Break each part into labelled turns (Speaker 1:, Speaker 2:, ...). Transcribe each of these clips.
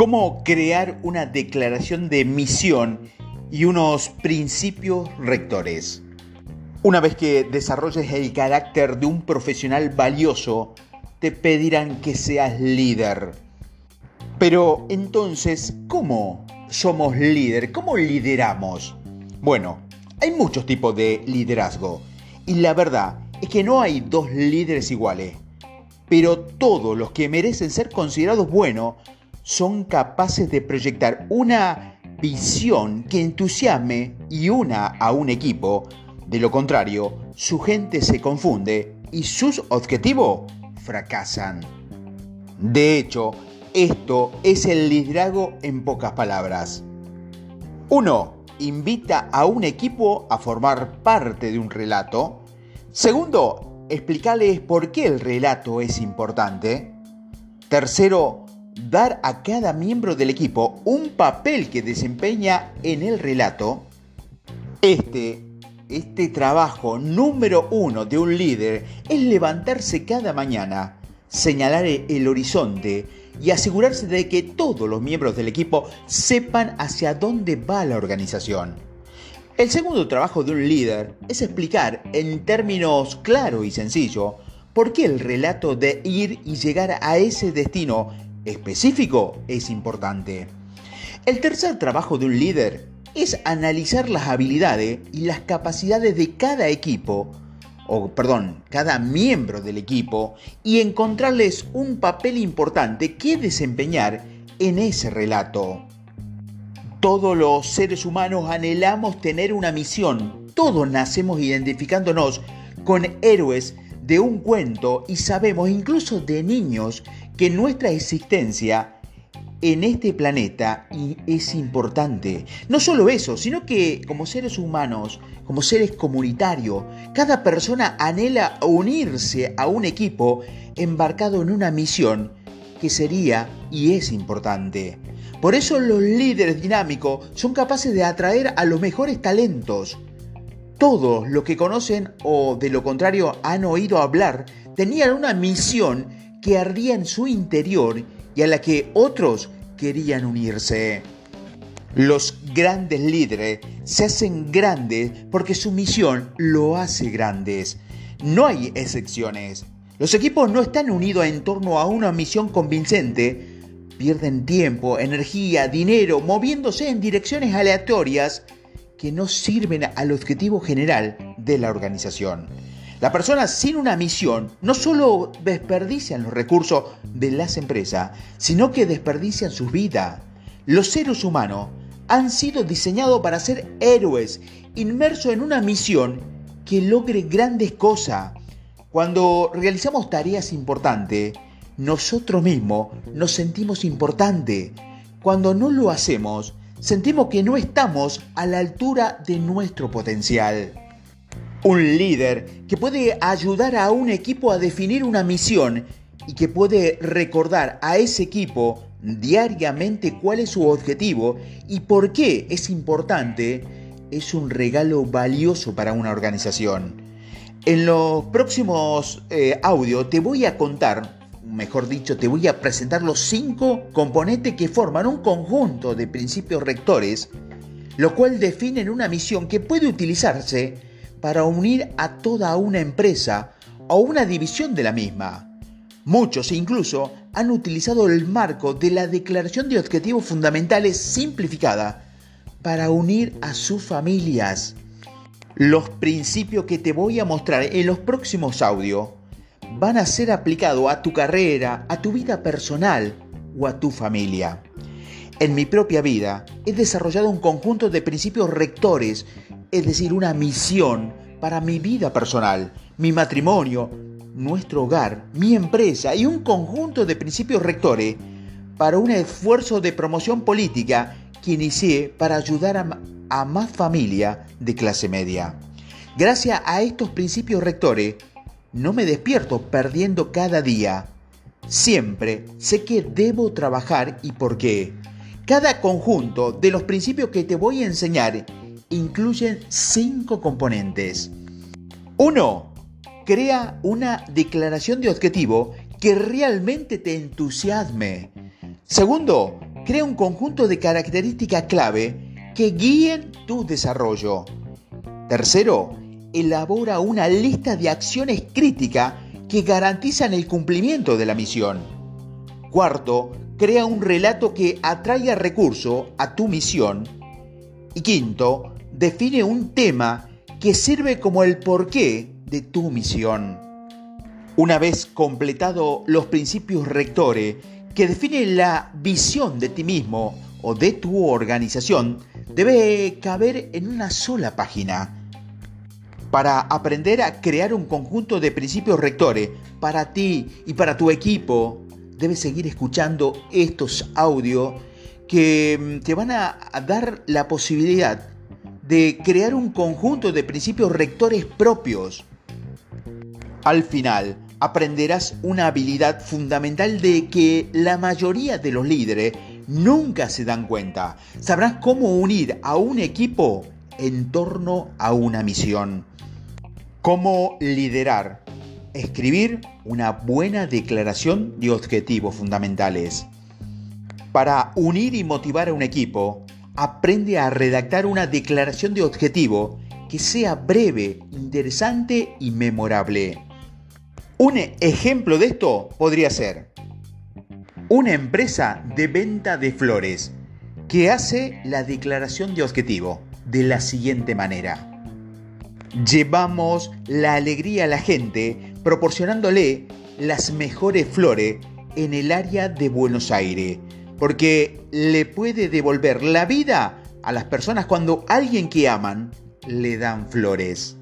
Speaker 1: ¿Cómo crear una declaración de misión y unos principios rectores? Una vez que desarrolles el carácter de un profesional valioso, te pedirán que seas líder. Pero entonces, ¿cómo somos líder? ¿Cómo lideramos? Bueno, hay muchos tipos de liderazgo y la verdad es que no hay dos líderes iguales. Pero todos los que merecen ser considerados buenos son capaces de proyectar una visión que entusiasme y una a un equipo. De lo contrario, su gente se confunde y sus objetivos fracasan. De hecho, esto es el liderazgo en pocas palabras. 1. Invita a un equipo a formar parte de un relato. Segundo, explicarles por qué el relato es importante. Tercero, dar a cada miembro del equipo un papel que desempeña en el relato, este, este trabajo número uno de un líder es levantarse cada mañana, señalar el horizonte y asegurarse de que todos los miembros del equipo sepan hacia dónde va la organización. El segundo trabajo de un líder es explicar en términos claros y sencillos por qué el relato de ir y llegar a ese destino específico es importante. El tercer trabajo de un líder es analizar las habilidades y las capacidades de cada equipo, o perdón, cada miembro del equipo, y encontrarles un papel importante que desempeñar en ese relato. Todos los seres humanos anhelamos tener una misión, todos nacemos identificándonos con héroes de un cuento y sabemos incluso de niños que nuestra existencia en este planeta es importante. No solo eso, sino que como seres humanos, como seres comunitarios, cada persona anhela unirse a un equipo embarcado en una misión que sería y es importante. Por eso los líderes dinámicos son capaces de atraer a los mejores talentos. Todos los que conocen o de lo contrario han oído hablar tenían una misión que ardía en su interior y a la que otros querían unirse. Los grandes líderes se hacen grandes porque su misión lo hace grandes. No hay excepciones. Los equipos no están unidos en torno a una misión convincente. Pierden tiempo, energía, dinero, moviéndose en direcciones aleatorias que no sirven al objetivo general de la organización. La persona sin una misión no solo desperdician los recursos de las empresas, sino que desperdician su vida. Los seres humanos han sido diseñados para ser héroes, inmersos en una misión que logre grandes cosas. Cuando realizamos tareas importantes, nosotros mismos nos sentimos importantes. Cuando no lo hacemos, sentimos que no estamos a la altura de nuestro potencial. Un líder que puede ayudar a un equipo a definir una misión y que puede recordar a ese equipo diariamente cuál es su objetivo y por qué es importante, es un regalo valioso para una organización. En los próximos eh, audios te voy a contar, mejor dicho, te voy a presentar los cinco componentes que forman un conjunto de principios rectores, lo cual definen una misión que puede utilizarse para unir a toda una empresa o una división de la misma. Muchos incluso han utilizado el marco de la Declaración de Objetivos Fundamentales simplificada para unir a sus familias. Los principios que te voy a mostrar en los próximos audios van a ser aplicados a tu carrera, a tu vida personal o a tu familia. En mi propia vida he desarrollado un conjunto de principios rectores es decir, una misión para mi vida personal, mi matrimonio, nuestro hogar, mi empresa y un conjunto de principios rectores para un esfuerzo de promoción política que inicié para ayudar a, más familia de clase media. Gracias a estos principios rectores, no me despierto perdiendo cada día. Siempre sé que debo trabajar y por qué. Cada conjunto de los principios que te voy a enseñar incluyen cinco componentes. 1. Crea una declaración de objetivo que realmente te entusiasme. Segundo, crea un conjunto de características clave que guíen tu desarrollo. Tercero, elabora una lista de acciones críticas que garantizan el cumplimiento de la misión. Cuarto, crea un relato que atraiga recursos a tu misión. Y quinto, define un tema que sirve como el porqué de tu misión. Una vez completado los principios rectores que definen la visión de ti mismo o de tu organización, debe caber en una sola página. Para aprender a crear un conjunto de principios rectores para ti y para tu equipo, debes seguir escuchando estos audios que mm, te van a dar la posibilidad de crear un conjunto de principios rectores propios. Al final, aprenderás una habilidad fundamental de que la mayoría de los líderes nunca se dan cuenta. Sabrás cómo unir a un equipo en torno a una misión. Cómo liderar. Escribir una buena declaración de objetivos fundamentales. Para unir y motivar a un equipo, aprende a redactar una declaración de objetivo que sea breve, interesante y memorable. Un ejemplo de esto podría ser una empresa de venta de flores que hace la declaración de objetivo de la siguiente manera. Llevamos la alegría a la gente proporcionándole las mejores flores en el área de Buenos Aires porque le puede devolver la vida a las personas cuando alguien que aman le dan flores.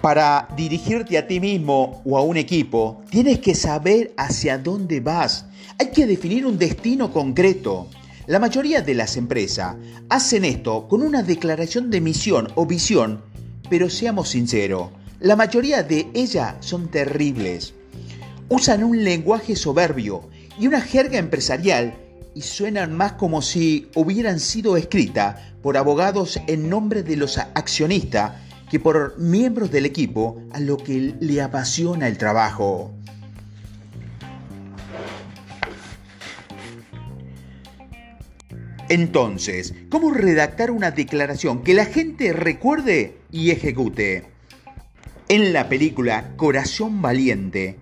Speaker 1: Para dirigirte a ti mismo o a un equipo, tienes que saber hacia dónde vas. Hay que definir un destino concreto. La mayoría de las empresas hacen esto con una declaración de misión o visión, pero seamos sinceros, la mayoría de ellas son terribles. Usan un lenguaje soberbio y una jerga empresarial y suenan más como si hubieran sido escritas por abogados en nombre de los accionistas que por miembros del equipo a lo que le apasiona el trabajo. Entonces, ¿cómo redactar una declaración que la gente recuerde y ejecute? En la película Corazón Valiente,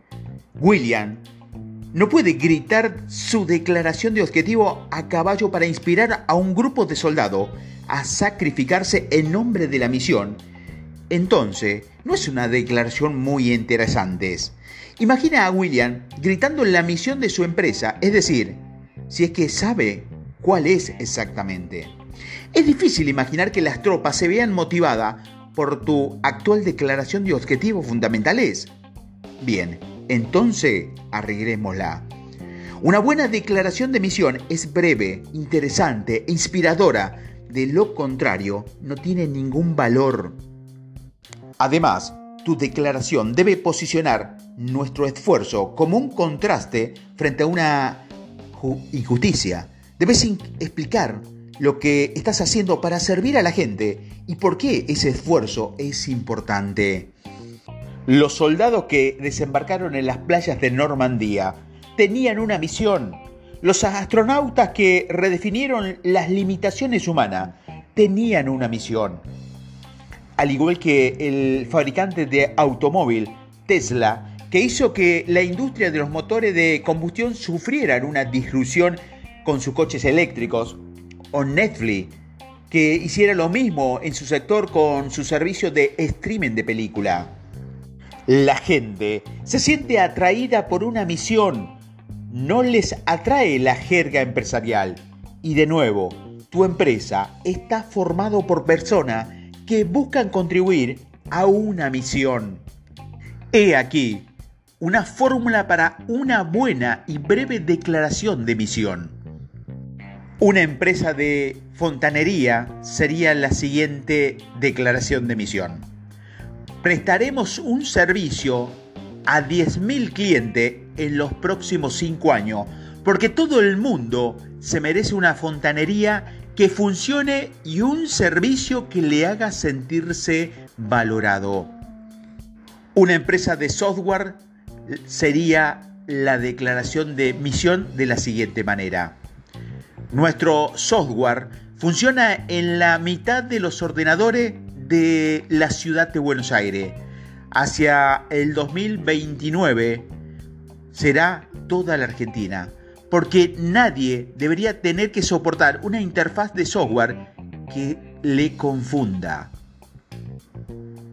Speaker 1: William no puede gritar su declaración de objetivo a caballo para inspirar a un grupo de soldados a sacrificarse en nombre de la misión. Entonces, no es una declaración muy interesante. Imagina a William gritando la misión de su empresa, es decir, si es que sabe cuál es exactamente. Es difícil imaginar que las tropas se vean motivadas por tu actual declaración de objetivos fundamentales. Bien, entonces arreglémosla. Una buena declaración de misión es breve, interesante e inspiradora. De lo contrario, no tiene ningún valor. Además, tu declaración debe posicionar nuestro esfuerzo como un contraste frente a una injusticia. Debes explicar lo que estás haciendo para servir a la gente y por qué ese esfuerzo es importante. Los soldados que desembarcaron en las playas de Normandía tenían una misión. Los astronautas que redefinieron las limitaciones humanas tenían una misión. Al igual que el fabricante de automóvil Tesla, que hizo que la industria de los motores de combustión sufrieran una disrupción con sus coches eléctricos, o Netflix, que hiciera lo mismo en su sector con su servicio de streaming de película. La gente se siente atraída por una misión, no les atrae la jerga empresarial. Y de nuevo, tu empresa está formado por personas que buscan contribuir a una misión. He aquí una fórmula para una buena y breve declaración de misión. Una empresa de fontanería sería la siguiente declaración de misión prestaremos un servicio a 10.000 clientes en los próximos 5 años, porque todo el mundo se merece una fontanería que funcione y un servicio que le haga sentirse valorado. Una empresa de software sería la declaración de misión de la siguiente manera. Nuestro software funciona en la mitad de los ordenadores de la ciudad de Buenos Aires. Hacia el 2029 será toda la Argentina, porque nadie debería tener que soportar una interfaz de software que le confunda.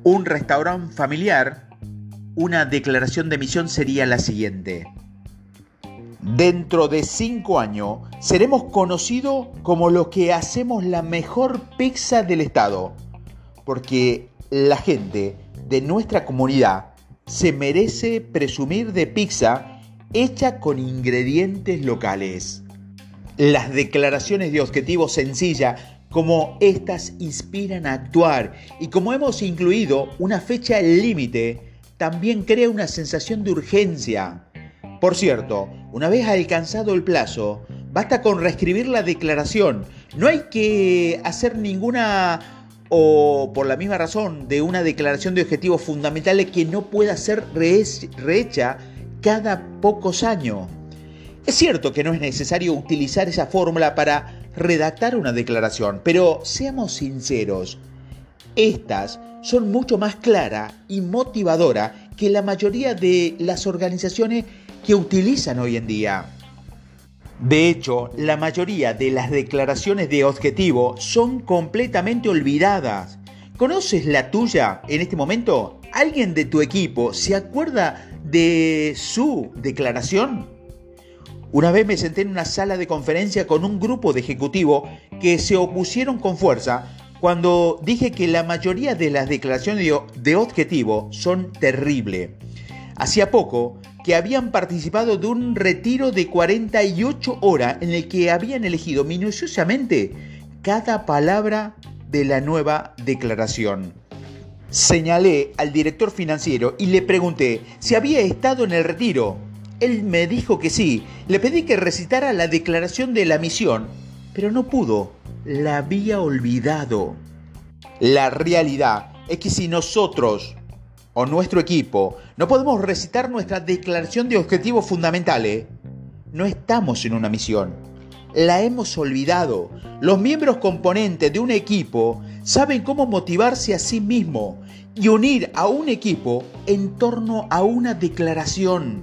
Speaker 1: Un restaurante familiar, una declaración de misión sería la siguiente. Dentro de cinco años seremos conocidos como los que hacemos la mejor pizza del estado, porque la gente de nuestra comunidad se merece presumir de pizza hecha con ingredientes locales. Las declaraciones de objetivo sencilla como estas inspiran a actuar y como hemos incluido una fecha límite, también crea una sensación de urgencia. Por cierto, una vez alcanzado el plazo, basta con reescribir la declaración. No hay que hacer ninguna o por la misma razón de una declaración de objetivos fundamentales que no pueda ser rehecha cada pocos años. Es cierto que no es necesario utilizar esa fórmula para redactar una declaración, pero seamos sinceros, estas son mucho más claras y motivadoras que la mayoría de las organizaciones que utilizan hoy en día. De hecho, la mayoría de las declaraciones de objetivo son completamente olvidadas. ¿Conoces la tuya en este momento? ¿Alguien de tu equipo se acuerda de su declaración? Una vez me senté en una sala de conferencia con un grupo de ejecutivos que se opusieron con fuerza cuando dije que la mayoría de las declaraciones de objetivo son terribles. Hacía poco que habían participado de un retiro de 48 horas en el que habían elegido minuciosamente cada palabra de la nueva declaración. Señalé al director financiero y le pregunté si había estado en el retiro él me dijo que sí. Le pedí que recitara la declaración de la misión, pero no pudo. La había olvidado. La realidad es que si nosotros o nuestro equipo no podemos recitar nuestra declaración de objetivos fundamentales, no estamos en una misión. La hemos olvidado. Los miembros componentes de un equipo saben cómo motivarse a sí mismo y unir a un equipo en torno a una declaración.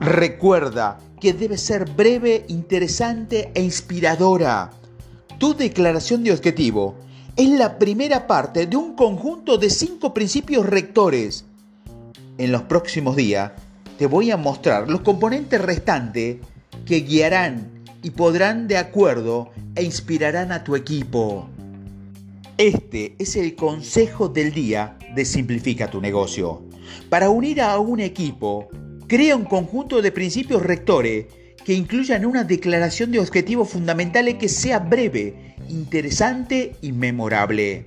Speaker 1: Recuerda que debe ser breve, interesante e inspiradora. Tu declaración de objetivo es la primera parte de un conjunto de cinco principios rectores. En los próximos días te voy a mostrar los componentes restantes que guiarán y podrán de acuerdo e inspirarán a tu equipo. Este es el consejo del día de Simplifica tu negocio. Para unir a un equipo, crea un conjunto de principios rectores que incluyan una declaración de objetivos fundamentales que sea breve, interesante y memorable.